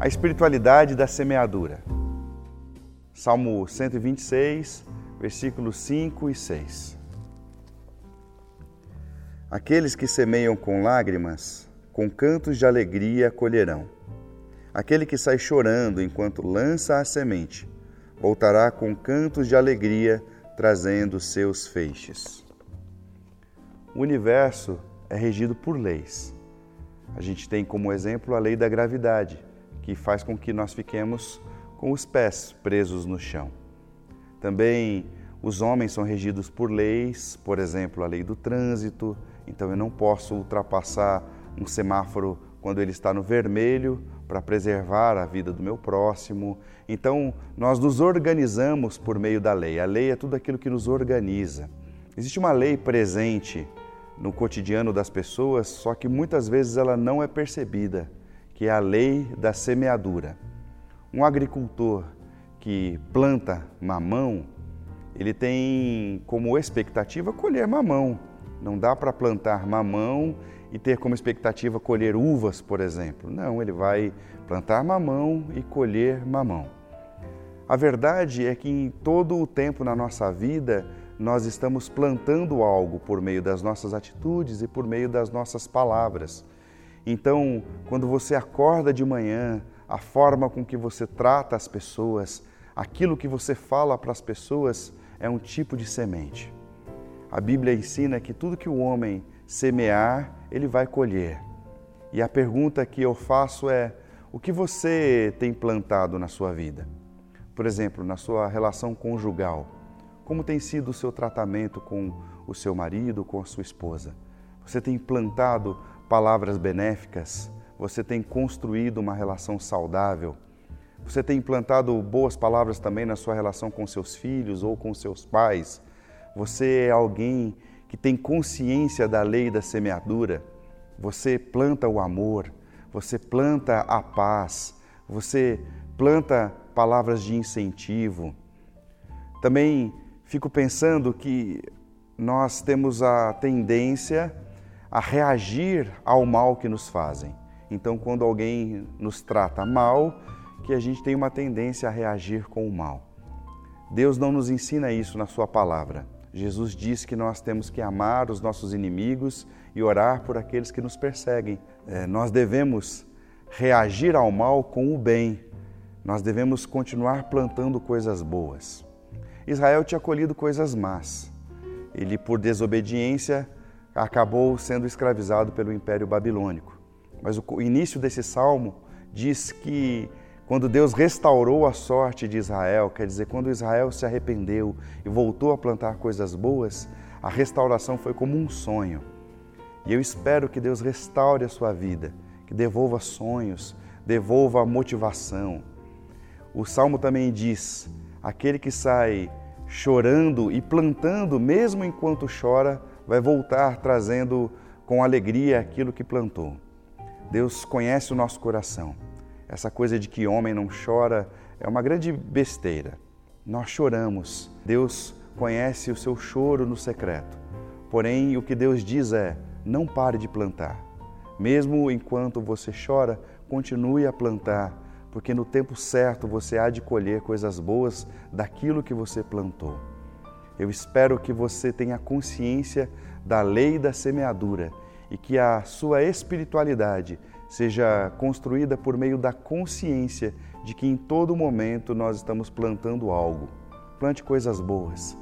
A espiritualidade da semeadura. Salmo 126, versículos 5 e 6. Aqueles que semeiam com lágrimas, com cantos de alegria colherão. Aquele que sai chorando enquanto lança a semente, voltará com cantos de alegria, trazendo seus feixes. O universo é regido por leis. A gente tem como exemplo a lei da gravidade, que faz com que nós fiquemos com os pés presos no chão. Também os homens são regidos por leis, por exemplo, a lei do trânsito, então eu não posso ultrapassar um semáforo quando ele está no vermelho para preservar a vida do meu próximo. Então, nós nos organizamos por meio da lei. A lei é tudo aquilo que nos organiza. Existe uma lei presente no cotidiano das pessoas, só que muitas vezes ela não é percebida, que é a lei da semeadura. Um agricultor que planta mamão, ele tem como expectativa colher mamão. Não dá para plantar mamão e ter como expectativa colher uvas, por exemplo. Não, ele vai plantar mamão e colher mamão. A verdade é que em todo o tempo na nossa vida nós estamos plantando algo por meio das nossas atitudes e por meio das nossas palavras. Então, quando você acorda de manhã, a forma com que você trata as pessoas, aquilo que você fala para as pessoas é um tipo de semente. A Bíblia ensina que tudo que o homem semear, ele vai colher. E a pergunta que eu faço é: o que você tem plantado na sua vida? Por exemplo, na sua relação conjugal como tem sido o seu tratamento com o seu marido, com a sua esposa? Você tem plantado palavras benéficas? Você tem construído uma relação saudável? Você tem implantado boas palavras também na sua relação com seus filhos ou com seus pais? Você é alguém que tem consciência da lei da semeadura? Você planta o amor, você planta a paz, você planta palavras de incentivo. Também fico pensando que nós temos a tendência a reagir ao mal que nos fazem. Então, quando alguém nos trata mal, que a gente tem uma tendência a reagir com o mal. Deus não nos ensina isso na Sua palavra. Jesus diz que nós temos que amar os nossos inimigos e orar por aqueles que nos perseguem. É, nós devemos reagir ao mal com o bem. Nós devemos continuar plantando coisas boas. Israel tinha colhido coisas más. Ele, por desobediência, acabou sendo escravizado pelo Império Babilônico. Mas o início desse salmo diz que quando Deus restaurou a sorte de Israel, quer dizer, quando Israel se arrependeu e voltou a plantar coisas boas, a restauração foi como um sonho. E eu espero que Deus restaure a sua vida, que devolva sonhos, devolva motivação. O salmo também diz: aquele que sai chorando e plantando, mesmo enquanto chora, vai voltar trazendo com alegria aquilo que plantou. Deus conhece o nosso coração. Essa coisa de que homem não chora é uma grande besteira. Nós choramos. Deus conhece o seu choro no secreto. Porém, o que Deus diz é: não pare de plantar. Mesmo enquanto você chora, continue a plantar porque no tempo certo você há de colher coisas boas daquilo que você plantou. Eu espero que você tenha consciência da lei da semeadura e que a sua espiritualidade seja construída por meio da consciência de que em todo momento nós estamos plantando algo. Plante coisas boas,